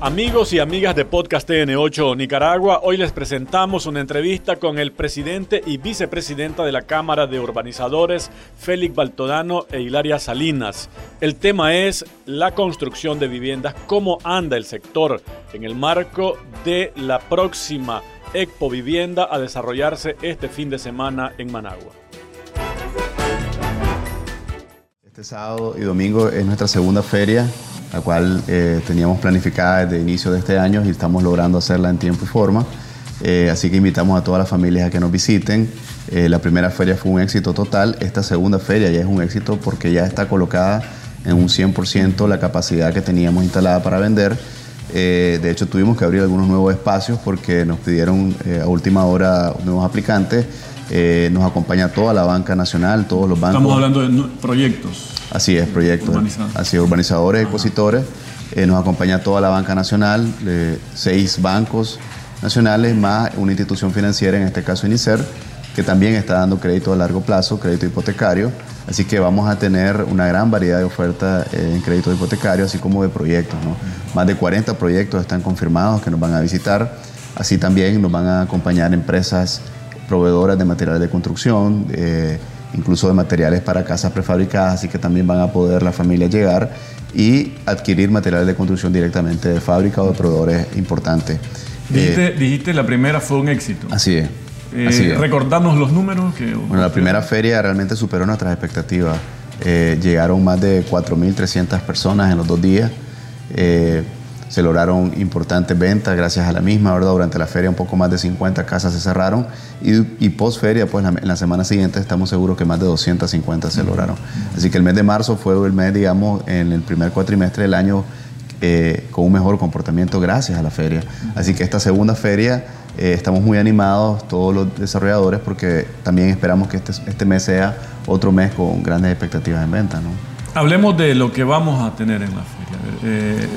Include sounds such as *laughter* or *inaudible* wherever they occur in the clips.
Amigos y amigas de Podcast TN8 Nicaragua, hoy les presentamos una entrevista con el presidente y vicepresidenta de la Cámara de Urbanizadores, Félix Baltodano e Hilaria Salinas. El tema es la construcción de viviendas, cómo anda el sector en el marco de la próxima Expo Vivienda a desarrollarse este fin de semana en Managua. Este sábado y domingo es nuestra segunda feria la cual eh, teníamos planificada desde el inicio de este año y estamos logrando hacerla en tiempo y forma. Eh, así que invitamos a todas las familias a que nos visiten. Eh, la primera feria fue un éxito total. Esta segunda feria ya es un éxito porque ya está colocada en un 100% la capacidad que teníamos instalada para vender. de hecho, tuvimos que abrir algunos nuevos espacios porque nos pidieron a última hora nuevos aplicantes. Nos acompaña toda la banca nacional, todos los bancos. Estamos hablando de proyectos. Así es, proyectos. Así es, urbanizadores, expositores. Eh, nos acompaña toda la banca nacional, seis bancos nacionales más una institución financiera, en este caso INICER, que también está dando crédito a largo plazo, crédito hipotecario. Así que vamos a tener una gran variedad de ofertas eh, en crédito hipotecario, así como de proyectos. Más de 40 proyectos están confirmados que nos van a visitar. Así también nos van a acompañar empresas proveedoras de materiales de construcción, eh, incluso de materiales para casas prefabricadas, así que también van a poder la familia llegar y adquirir materiales de construcción directamente de fábrica o de proveedores importantes. Dijiste, eh, dijiste la primera fue un éxito. Así es. Eh, recordarnos los números. Que, bueno, la primera feria realmente superó nuestras expectativas. Eh, llegaron más de 4.300 personas en los dos días. Se lograron importantes ventas gracias a la misma, ¿verdad? Durante la feria un poco más de 50 casas se cerraron y, post feria, pues en la semana siguiente estamos seguros que más de 250 se lograron. Así que el mes de marzo fue el mes, digamos, en el primer cuatrimestre del año eh, con un mejor comportamiento gracias a la feria. Así que esta segunda feria eh, estamos muy animados todos los desarrolladores porque también esperamos que este, este mes sea otro mes con grandes expectativas en venta, ¿no? Hablemos de lo que vamos a tener en la feria. Eh,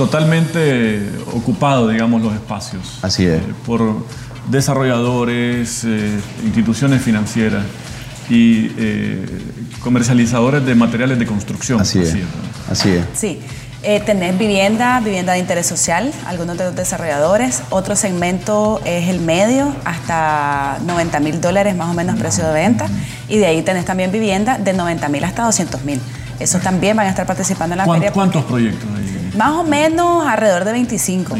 totalmente ocupado, digamos, los espacios. Así es. Eh, por desarrolladores, eh, instituciones financieras y eh, comercializadores de materiales de construcción. Así es. Así es. Sí. tener vivienda, vivienda de interés social, algunos de los desarrolladores. Otro segmento es el medio, hasta 90 mil dólares más o menos precio de venta. Y de ahí tenés también vivienda de 90 mil hasta 200 mil. Esos también van a estar participando en la feria. ¿Cuántos proyectos? Más o menos alrededor de 25.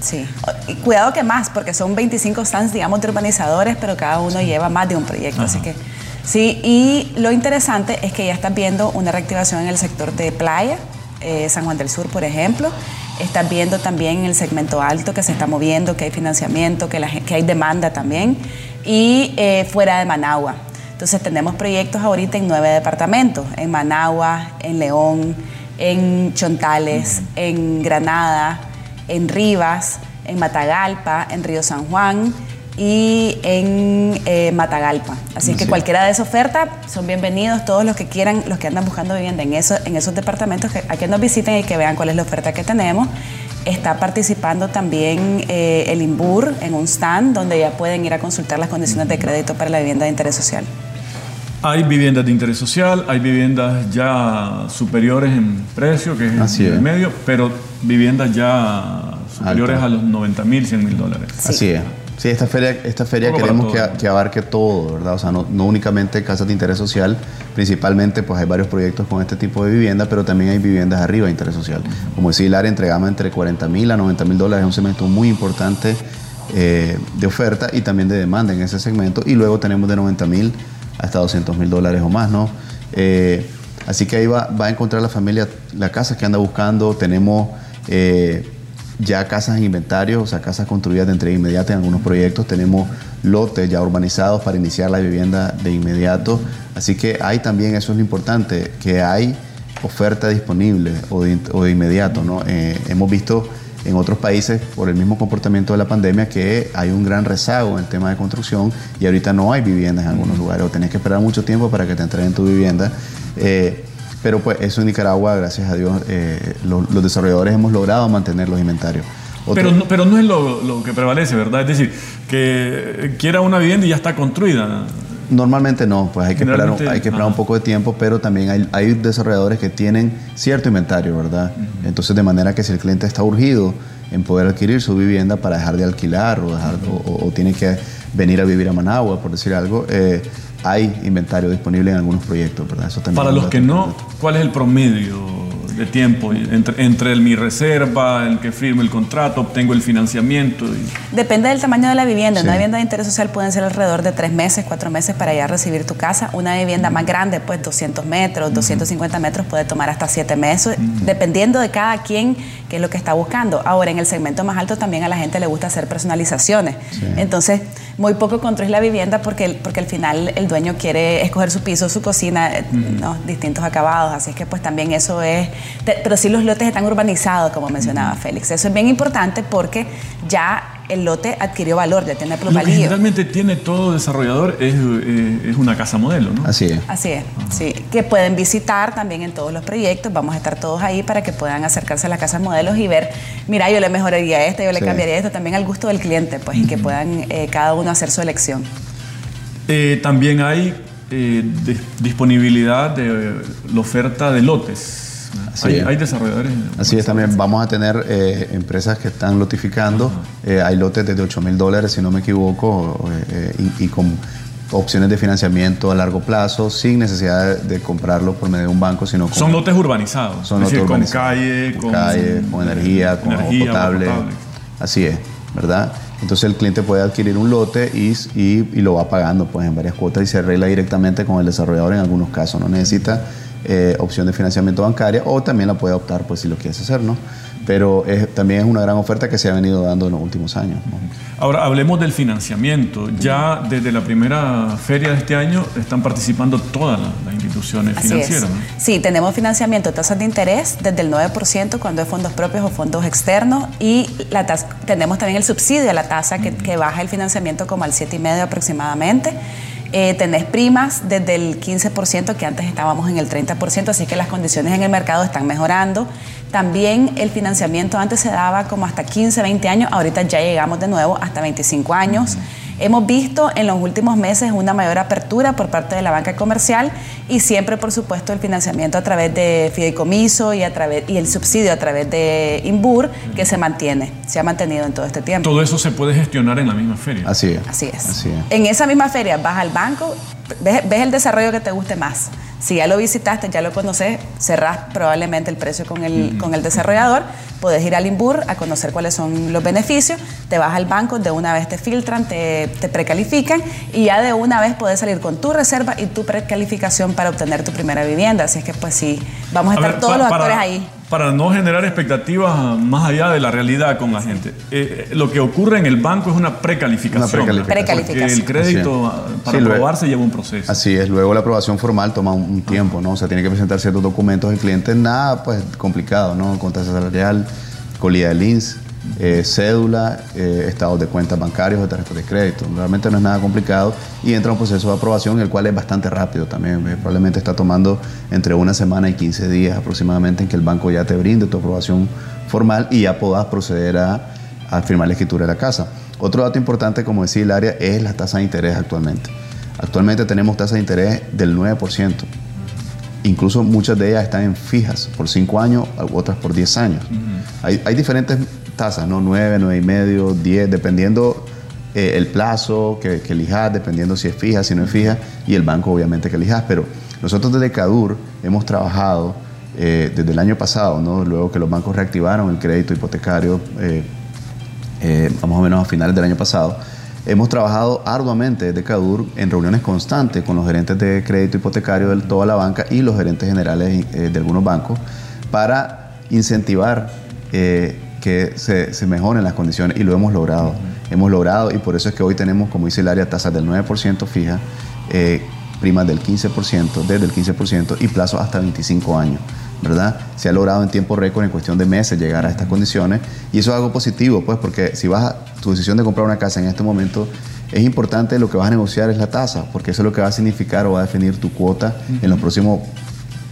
Sí. Y cuidado que más, porque son 25 stands, digamos, de urbanizadores, pero cada uno lleva más de un proyecto. Así que sí. Y lo interesante es que ya están viendo una reactivación en el sector de playa, eh, San Juan del Sur, por ejemplo. Están viendo también en el segmento alto que se está moviendo, que hay financiamiento, que, la, que hay demanda también. Y eh, fuera de Managua. Entonces tenemos proyectos ahorita en nueve departamentos, en Managua, en León, en Chontales, en Granada, en Rivas, en Matagalpa, en Río San Juan y en eh, Matagalpa. Así que cualquiera de esas ofertas son bienvenidos todos los que quieran, los que andan buscando vivienda en, eso, en esos departamentos, que, a que nos visiten y que vean cuál es la oferta que tenemos. Está participando también eh, el INBUR en un stand donde ya pueden ir a consultar las condiciones de crédito para la vivienda de interés social. Hay viviendas de interés social, hay viviendas ya superiores en precio, que es el medio, pero viviendas ya superiores a los 90 mil, 100 mil dólares. Así es. Sí, esta feria, esta feria queremos que, abarque todo, ¿verdad? O sea, no, únicamente casas de interés social, principalmente pues hay varios proyectos con este tipo de vivienda, pero también hay viviendas arriba de interés social. Como decía Hilaria, entregamos entre 40 mil a 90 mil dólares, es un segmento muy importante eh, de oferta y también de demanda en ese segmento. Y luego tenemos de 90 mil hasta 200 mil dólares o más, ¿no? Eh, así que ahí va, a encontrar la familia la casa que anda buscando. Tenemos eh, ya casas en inventario, o sea, casas construidas de entrega inmediata en algunos proyectos. Tenemos lotes ya urbanizados para iniciar la vivienda de inmediato. Así que hay también, eso es lo importante, que hay oferta disponible o de, inmediato, ¿no? Eh, hemos visto en otros países por el mismo comportamiento de la pandemia que hay un gran rezago en el tema de construcción y ahorita no hay viviendas en algunos lugares o tenés que esperar mucho tiempo para que te entreguen tu vivienda. Eh, pero pues eso en Nicaragua, gracias a Dios, eh, los desarrolladores hemos logrado mantener los inventarios. pero, no, pero no es lo, lo, que prevalece, ¿verdad? Es decir, que quiera una vivienda y ya está construida. Normalmente no, pues hay que esperar, un, hay que esperar un poco de tiempo, pero también hay, hay desarrolladores que tienen cierto inventario, ¿verdad? Entonces, de manera que si el cliente está urgido en poder adquirir su vivienda para dejar de alquilar o, dejar, o, tiene que venir a vivir a Managua, por decir algo, eh, hay inventario disponible en algunos proyectos, ¿verdad? Eso para los que no, ¿cuál es el promedio? De tiempo entre, entre el, mi reserva, el que firme el contrato, obtengo el financiamiento. Depende del tamaño de la vivienda. Una vivienda de interés social pueden ser alrededor de tres meses, cuatro meses para ya recibir tu casa. Una vivienda más grande, pues 200 metros, 250 metros, puede tomar hasta siete meses, dependiendo de cada quien qué es lo que está buscando. Ahora, en el segmento más alto también a la gente le gusta hacer personalizaciones. Entonces, muy poco construir la vivienda porque, porque al final el dueño quiere escoger su piso, su cocina, distintos acabados. Así es que pues también eso es pero sí los lotes están urbanizados, como mencionaba Félix. Eso es bien importante porque ya el lote adquirió valor, ya tiene plusvalía. Lo que generalmente tiene todo desarrollador es, eh, es, una casa modelo, ¿no? Así es. Así es, sí. Que pueden visitar también en todos los proyectos, vamos a estar todos ahí para que puedan acercarse a las casas modelos y ver, mira, yo le mejoraría esto, yo le cambiaría esto, también al gusto del cliente, pues, y que puedan eh, cada uno hacer su elección. Eh, también hay disponibilidad de la oferta de lotes hay, desarrolladores. Así es, también vamos a tener eh, empresas que están lotificando. Eh, hay lotes desde 8 mil dólares, si no me equivoco, eh, y, con opciones de financiamiento a largo plazo, sin necesidad de, comprarlo por medio de un banco, sino Son lotes urbanizados. Son lotes Con calle, con, con energía, con energía, potable. Así es, ¿verdad? Entonces el cliente puede adquirir un lote y, y, y, lo va pagando pues, en varias cuotas y se arregla directamente con el desarrollador en algunos casos. No necesita eh, opción de financiamiento bancaria o también la puede optar pues si lo quieres hacer, ¿no? Pero también es una gran oferta que se ha venido dando en los últimos años. Ahora, hablemos del financiamiento. Ya desde la primera feria de este año están participando todas las, instituciones financieras. Sí, tenemos financiamiento, tasas de interés desde el 9% cuando es fondos propios o fondos externos y la tenemos también el subsidio a la tasa que, que baja el financiamiento como al 7,5% aproximadamente. Eh, tenés primas desde el 15%, que antes estábamos en el 30%, así que las condiciones en el mercado están mejorando. También el financiamiento antes se daba como hasta 15, 20 años, ahorita ya llegamos de nuevo hasta 25 años. Hemos visto en los últimos meses una mayor apertura por parte de la banca comercial y siempre, por supuesto, el financiamiento a través de fideicomiso y, a través, y el subsidio a través de INBUR que se mantiene, se ha mantenido en todo este tiempo. Todo eso se puede gestionar en la misma feria. Así es. Así es. En esa misma feria vas al banco, ves el desarrollo que te guste más si ya lo visitaste, ya lo conoces, cerrás probablemente el precio con el, con el desarrollador, puedes ir al INBUR a conocer cuáles son los beneficios, te vas al banco, de una vez te filtran, te, te precalifican y ya de una vez puedes salir con tu reserva y tu precalificación para obtener tu primera vivienda. Así es que pues sí, vamos a, estar todos los actores ahí para no generar expectativas más allá de la realidad con la gente. Eh, eh, lo que ocurre en el banco es una precalificación. Una precalificación. el crédito para aprobarse lleva un proceso. Así es, luego la aprobación formal toma un, tiempo, ¿no? O sea, tiene que presentar ciertos documentos del cliente, nada pues complicado, ¿no? Con tasa salarial, colía de LINS, eh, cédula, eh, estados de cuentas bancarios o tarjetas de crédito. Realmente no es nada complicado y entra un proceso de aprobación, el cual es bastante rápido también. Eh, probablemente está tomando entre una semana y 15 días aproximadamente en que el banco ya te brinde tu aprobación formal y ya puedas proceder a, a firmar la escritura de la casa. Otro dato importante, como decía el área, es la tasa de interés actualmente. Actualmente tenemos tasas de interés del 9%. Incluso muchas de ellas están en fijas por 5 años, otras por 10 años. hay, hay diferentes tasas, ¿no? 9, 9 y medio, 10, dependiendo eh, el plazo que, elijas, dependiendo si es fija, si no es fija, y el banco obviamente que elijas. Pero nosotros desde CADUR hemos trabajado eh, desde el año pasado, ¿no? luego que los bancos reactivaron el crédito hipotecario, eh, más o menos a finales del año pasado, hemos trabajado arduamente desde CADUR en reuniones constantes con los gerentes de crédito hipotecario de toda la banca y los gerentes generales de algunos bancos para incentivar que se, mejoren las condiciones y lo hemos logrado. Hemos logrado y por eso es que hoy tenemos, como dice el área, tasas del 9% fija, eh, primas del 15%, desde el 15% y plazos hasta 25 años. ¿verdad? Se ha logrado en tiempo récord, en cuestión de meses, llegar a estas condiciones y eso es algo positivo, pues, porque si vas a tu decisión de comprar una casa en este momento, es importante lo que vas a negociar es la tasa, porque eso es lo que va a significar o va a definir tu cuota en los próximos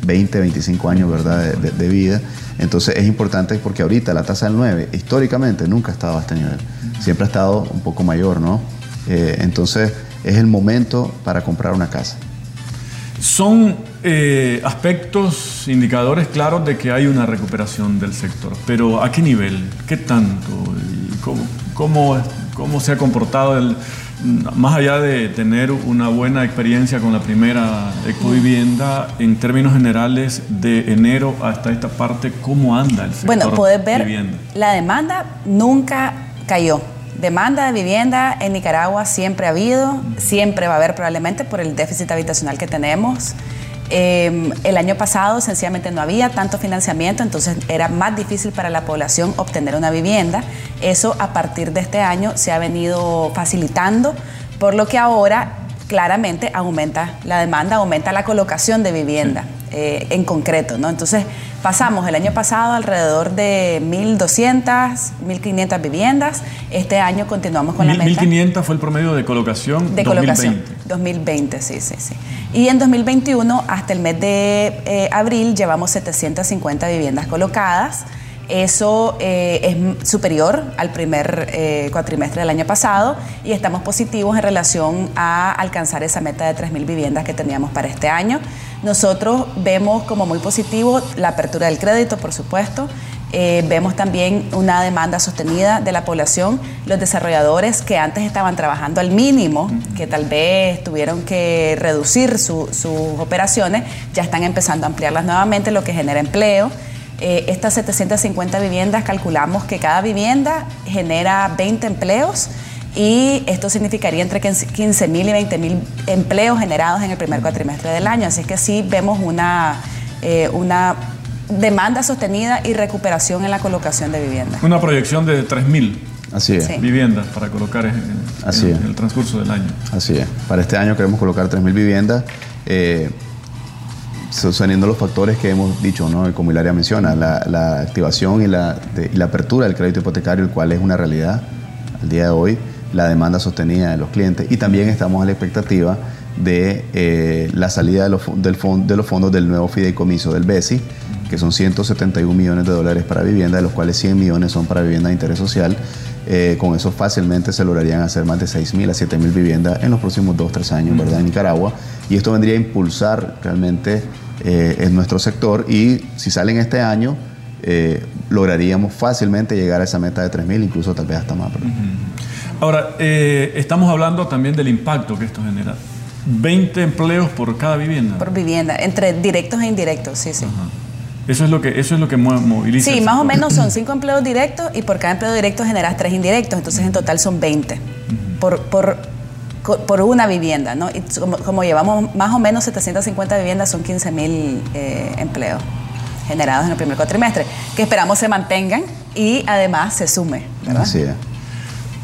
20, 25 años ¿verdad? De, vida. Entonces es importante porque ahorita la tasa del 9 históricamente nunca ha estado a este nivel. Siempre ha estado un poco mayor, ¿no? Eh, entonces es el momento para comprar una casa. Son eh, aspectos, indicadores claros de que hay una recuperación del sector, pero ¿a qué nivel? ¿Qué tanto? ¿Cómo, cómo, cómo se ha comportado el, más allá de tener una buena experiencia con la primera ecovivienda, en términos generales, de enero hasta esta parte, ¿cómo anda el sector? Bueno, puedes ver, la demanda nunca cayó. Demanda de vivienda en Nicaragua siempre ha habido, siempre va a haber probablemente por el déficit habitacional que tenemos. Em, el año pasado sencillamente no había tanto financiamiento, entonces era más difícil para la población obtener una vivienda. Eso a partir de este año se ha venido facilitando, por lo que ahora claramente aumenta la demanda, aumenta la colocación de vivienda eh, en concreto, ¿no? Entonces pasamos el año pasado alrededor de 1.200, 1.500 viviendas. Este año continuamos con la meta. 1.500 fue el promedio de colocación. De 2020. colocación. 2020, sí, sí, sí. Y en 2021, hasta el mes de eh, abril, llevamos 750 viviendas colocadas. Eso eh, es superior al primer eh, cuatrimestre del año pasado y estamos positivos en relación a alcanzar esa meta de 3.000 viviendas que teníamos para este año. Nosotros vemos como muy positivo la apertura del crédito, por supuesto. Eh, vemos también una demanda sostenida de la población, los desarrolladores que antes estaban trabajando al mínimo, que tal vez tuvieron que reducir sus operaciones, ya están empezando a ampliarlas nuevamente, lo que genera empleo. Eh, estas 750 viviendas calculamos que cada vivienda genera 20 empleos y esto significaría entre 15 mil y 20 mil empleos generados en el primer cuatrimestre del año. Así que sí vemos una, eh, una demanda sostenida y recuperación en la colocación de viviendas. Una proyección de 3 mil. Así es. Viviendas para colocar en, el transcurso del año. Así es. Para este año queremos colocar 3.000 viviendas. Eh, sosteniendo los factores que hemos dicho, ¿no? como Hilaria menciona, la, activación y la, apertura del crédito hipotecario, el cual es una realidad al día de hoy, la demanda sostenida de los clientes y también estamos a la expectativa de eh, la salida de los, del de los fondos del nuevo fideicomiso del BESI, que son 171 millones de dólares para vivienda, de los cuales 100 millones son para vivienda de interés social. Eh, con eso fácilmente se lograrían hacer más de 6.000 a 7.000 viviendas en los próximos 2-3 años, ¿verdad? En Nicaragua. Y esto vendría a impulsar realmente eh, en nuestro sector y si salen este año, eh, lograríamos fácilmente llegar a esa meta de 3.000, incluso tal vez hasta más. Ahora, eh, estamos hablando también del impacto que esto genera. 20 empleos por cada vivienda. Por vivienda, entre directos e indirectos, sí, sí. Eso es lo que eso es lo que moviliza. Sí, más o menos son *clears throat* 5 empleos directos y por cada empleo directo generas 3 indirectos, entonces en total son 20 por, por por una vivienda, ¿no? Y como, llevamos más o menos 750 viviendas, son 15 mil eh, empleos generados en el primer cuatrimestre, que esperamos se mantengan y además se sume, ¿verdad? Así es.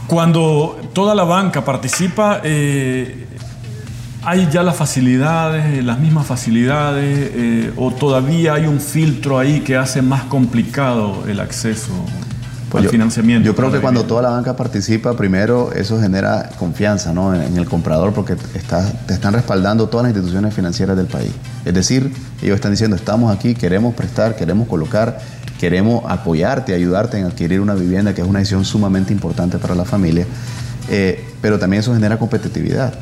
Cuando toda la banca participa, eh, ¿hay ya las facilidades, las mismas facilidades, eh, o todavía hay un filtro ahí que hace más complicado el acceso? Pues yo, financiamiento. Yo creo que cuando toda la banca participa, primero eso genera confianza ¿no? en, el comprador porque está, te están respaldando todas las instituciones financieras del país. Es decir, ellos están diciendo, estamos aquí, queremos prestar, queremos colocar, queremos apoyarte, ayudarte en adquirir una vivienda, que es una decisión sumamente importante para la familia. Eh, pero también eso genera competitividad.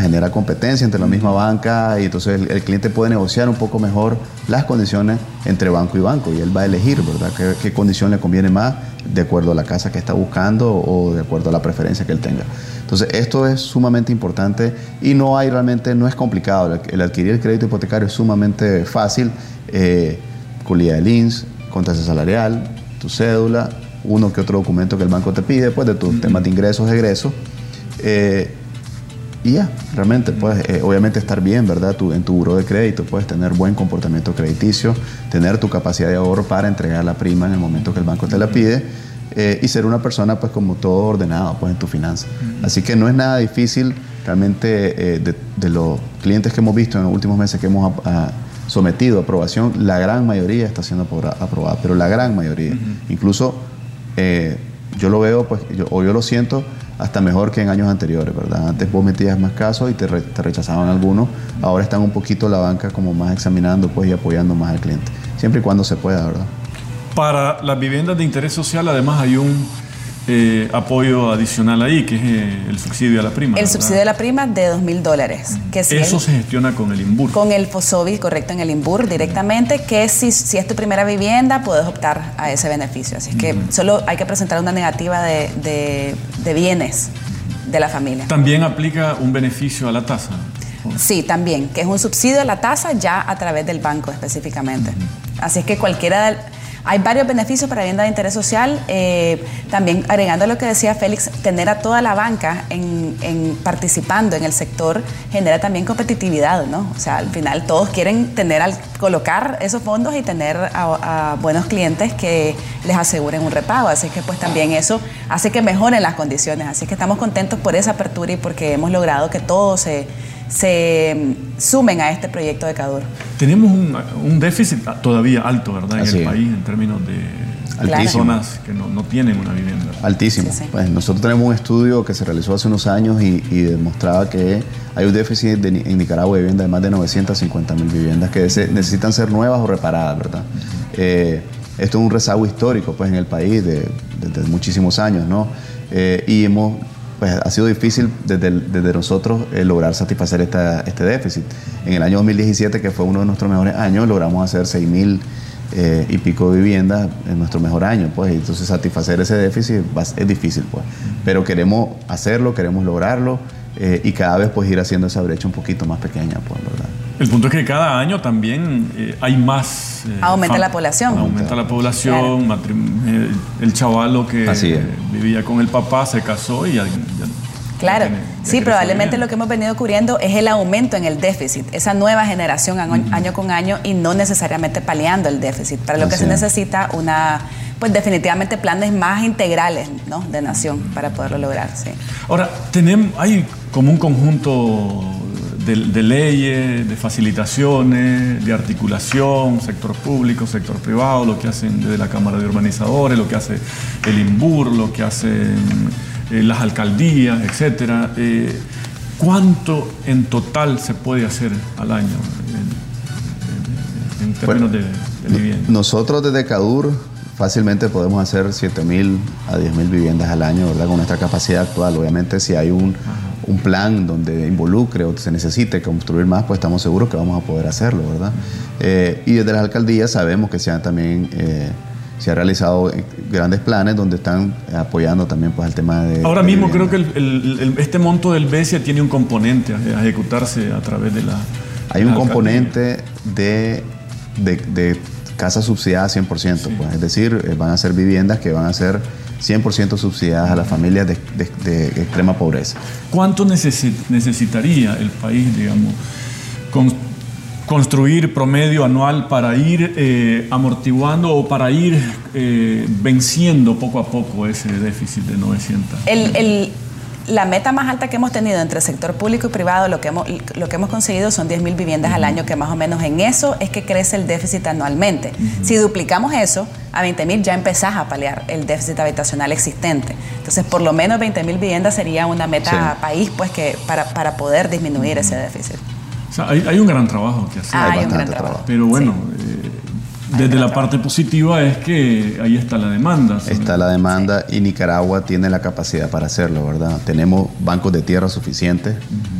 Genera competencia entre la misma banca y entonces el, cliente puede negociar un poco mejor las condiciones entre banco y banco y él va a elegir, ¿verdad? ¿Qué, qué condición le conviene más de acuerdo a la casa que está buscando o de acuerdo a la preferencia que él tenga. Entonces, esto es sumamente importante y no hay realmente, no es complicado. El adquirir el crédito hipotecario es sumamente fácil. Eh, colía de LINS, contrase salarial, tu cédula, uno que otro documento que el banco te pide, pues de tus temas de ingresos, egresos. Eh, y ya, realmente puedes, eh, obviamente, estar bien, ¿verdad? Tú, en tu buro de crédito, puedes tener buen comportamiento crediticio, tener tu capacidad de ahorro para entregar la prima en el momento que el banco te la pide eh, y ser una persona, pues, como todo ordenado, pues, en tu finanza. Así que no es nada difícil, realmente, eh, de, los clientes que hemos visto en los últimos meses que hemos sometido a aprobación, la gran mayoría está siendo aprobada, pero la gran mayoría. Incluso yo lo veo, pues, o yo lo siento hasta mejor que en años anteriores, ¿verdad? Antes vos metías más casos y te, rechazaban algunos, ahora están un poquito la banca como más examinando pues y apoyando más al cliente, siempre y cuando se pueda, ¿verdad? Para las viviendas de interés social además hay un eh, apoyo adicional ahí, que es eh, el subsidio a la prima. El subsidio a la prima de dos mil dólares. Que Eso se gestiona con el INBUR. Con el FOSOBI, correcto, en el INBUR directamente, que si, si es tu primera vivienda, puedes optar a ese beneficio. Así es que solo hay que presentar una negativa de, de, bienes de la familia. ¿También aplica un beneficio a la tasa? Sí, también, que es un subsidio a la tasa ya a través del banco específicamente. Así es que cualquiera... Hay varios beneficios para vivienda de interés social. Eh, también agregando lo que decía Félix, tener a toda la banca en, participando en el sector genera también competitividad, ¿no? O sea, al final todos quieren tener al colocar esos fondos y tener a, buenos clientes que les aseguren un repago. Así que pues también eso hace que mejoren las condiciones. Así que estamos contentos por esa apertura y porque hemos logrado que todo se se mm, sumen a este proyecto de CADUR. Tenemos un, déficit todavía alto, ¿verdad? En el país en términos de personas que no, tienen una vivienda. Altísimo. Pues nosotros tenemos un estudio que se realizó hace unos años y, demostraba que hay un déficit en Nicaragua de vivienda de más de 950 mil viviendas que necesitan ser nuevas o reparadas, ¿verdad? Eh, esto es un rezago histórico pues, en el país desde de, muchísimos años, ¿no? Eh, y hemos pues ha sido difícil desde, desde nosotros eh, lograr satisfacer esta, este déficit. En el año 2017, que fue uno de nuestros mejores años, logramos hacer 6 mil eh, y pico de viviendas en nuestro mejor año, pues, entonces satisfacer ese déficit es difícil, pues. Pero queremos hacerlo, queremos lograrlo eh, y cada vez pues ir haciendo esa brecha un poquito más pequeña, pues, ¿verdad? El punto es que cada año también hay más... aumenta la población. Aumenta la población, el chavalo que vivía con el papá se casó y ya Claro, sí, probablemente lo que hemos venido cubriendo es el aumento en el déficit, esa nueva generación año, con año y no necesariamente paliando el déficit. Para lo que se necesita una, pues definitivamente planes más integrales ¿no? de nación para poderlo lograr. Sí. Ahora, tenemos, hay como un conjunto de, de, leyes, de facilitaciones, de articulación, sector público, sector privado, lo que hacen desde la Cámara de Urbanizadores, lo que hace el INBUR, lo que hacen eh, las alcaldías, etcétera. Eh, ¿Cuánto en total se puede hacer al año en, términos de, vivienda? Nosotros desde CADUR fácilmente podemos hacer 7.000 a 10.000 viviendas al año, ¿verdad? Con nuestra capacidad actual. Obviamente si hay un, plan donde involucre o se necesite construir más, pues estamos seguros que vamos a poder hacerlo, ¿verdad? Eh, y desde las alcaldías sabemos que se han también se ha realizado grandes planes donde están apoyando también pues el tema de... Ahora mismo creo que este monto del BESIA tiene un componente a, ejecutarse a través de la... Hay un componente de, de, casas subsidiadas 100%, pues, es decir, eh, van a ser viviendas que van a ser 100% subsidiadas a las familias de, de extrema pobreza. ¿Cuánto necesitaría el país, digamos, con construir promedio anual para ir eh, amortiguando o para ir eh, venciendo poco a poco ese déficit de 900. La meta más alta que hemos tenido entre sector público y privado, lo que hemos, lo que hemos conseguido son 10.000 viviendas al año, que más o menos en eso es que crece el déficit anualmente. Si duplicamos eso a 20.000, ya empezás a paliar el déficit habitacional existente. Entonces, por lo menos 20.000 viviendas sería una meta país pues, que, para, para poder disminuir ese déficit hay, un gran trabajo que hacer. Ah, hay un gran trabajo. Pero bueno, eh, desde la parte positiva es que ahí está la demanda. Está la demanda y Nicaragua tiene la capacidad para hacerlo, ¿verdad? Tenemos bancos de tierra suficientes,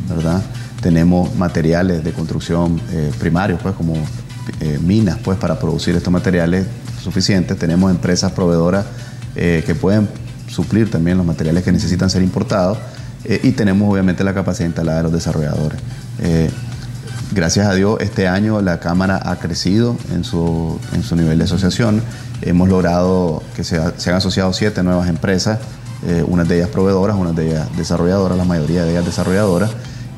¿verdad? Tenemos materiales de construcción eh, primarios, pues como eh, minas, pues para producir estos materiales suficientes. Tenemos empresas proveedoras que pueden suplir también los materiales que necesitan ser importados. y tenemos obviamente la capacidad instalada de los desarrolladores. Gracias a Dios, este año la Cámara ha crecido en su, en su nivel de asociación. Hemos logrado que se, se han asociado siete nuevas empresas, eh, unas de ellas proveedoras, unas de ellas desarrolladoras, la mayoría de ellas desarrolladoras.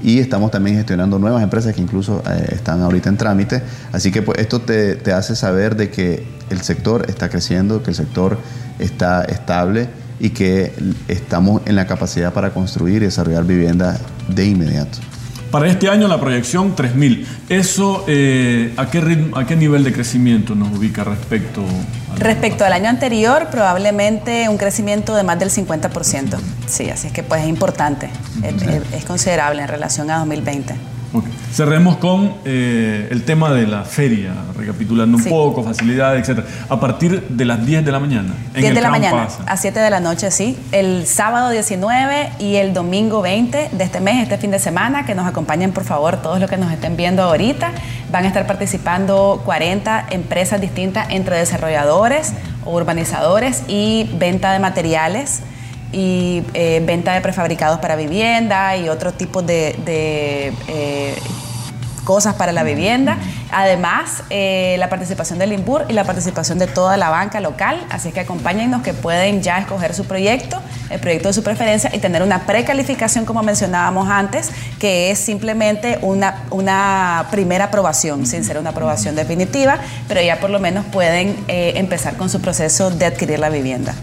Y estamos también gestionando nuevas empresas que incluso eh, están ahorita en trámite. Así que pues, esto te, te hace saber de que el sector está creciendo, que el sector está estable y que estamos en la capacidad para construir y desarrollar viviendas de inmediato. Para este año la proyección 3.000. ¿Eso eh, ¿a, qué ritmo, a qué nivel de crecimiento nos ubica respecto al Respecto al año anterior, probablemente un crecimiento de más del 50%. Sí, así es que pues es importante, es, considerable en relación a 2020. Cerremos con eh, el tema de la feria, recapitulando un poco, facilidades, etc. A partir de las 10 de la mañana. 10 de la mañana, a 7 de la noche, sí. El sábado 19 y el domingo 20 de este mes, este fin de semana, que nos acompañen por favor todos los que nos estén viendo ahorita. Van a estar participando 40 empresas distintas entre desarrolladores, urbanizadores y venta de materiales y eh, venta de prefabricados para vivienda y otro tipo de, eh, cosas para la vivienda. Además, eh, la participación del INPUR y la participación de toda la banca local. Así que acompáñennos que pueden ya escoger su proyecto, el proyecto de su preferencia y tener una precalificación, como mencionábamos antes, que es simplemente una, una primera aprobación, sin ser una aprobación definitiva, pero ya por lo menos pueden empezar con su proceso de adquirir la vivienda.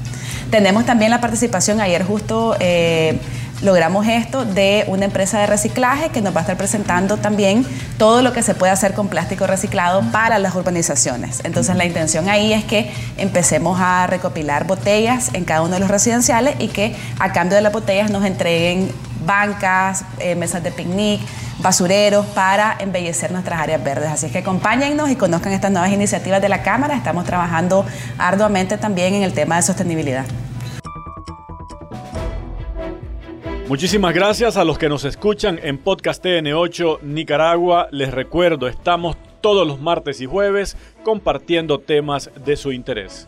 Tenemos también la participación, ayer justo eh, logramos esto, de una empresa de reciclaje que nos va a estar presentando también todo lo que se puede hacer con plástico reciclado para las urbanizaciones. Entonces la intención ahí es que empecemos a recopilar botellas en cada uno de los residenciales y que a cambio de las botellas nos entreguen bancas, eh, mesas de picnic, basureros para embellecer nuestras áreas verdes. Así que acompáñennos y conozcan estas nuevas iniciativas de la Cámara. Estamos trabajando arduamente también en el tema de sostenibilidad. Muchísimas gracias a los que nos escuchan en Podcast TN8 Nicaragua. Les recuerdo, estamos todos los martes y jueves compartiendo temas de su interés.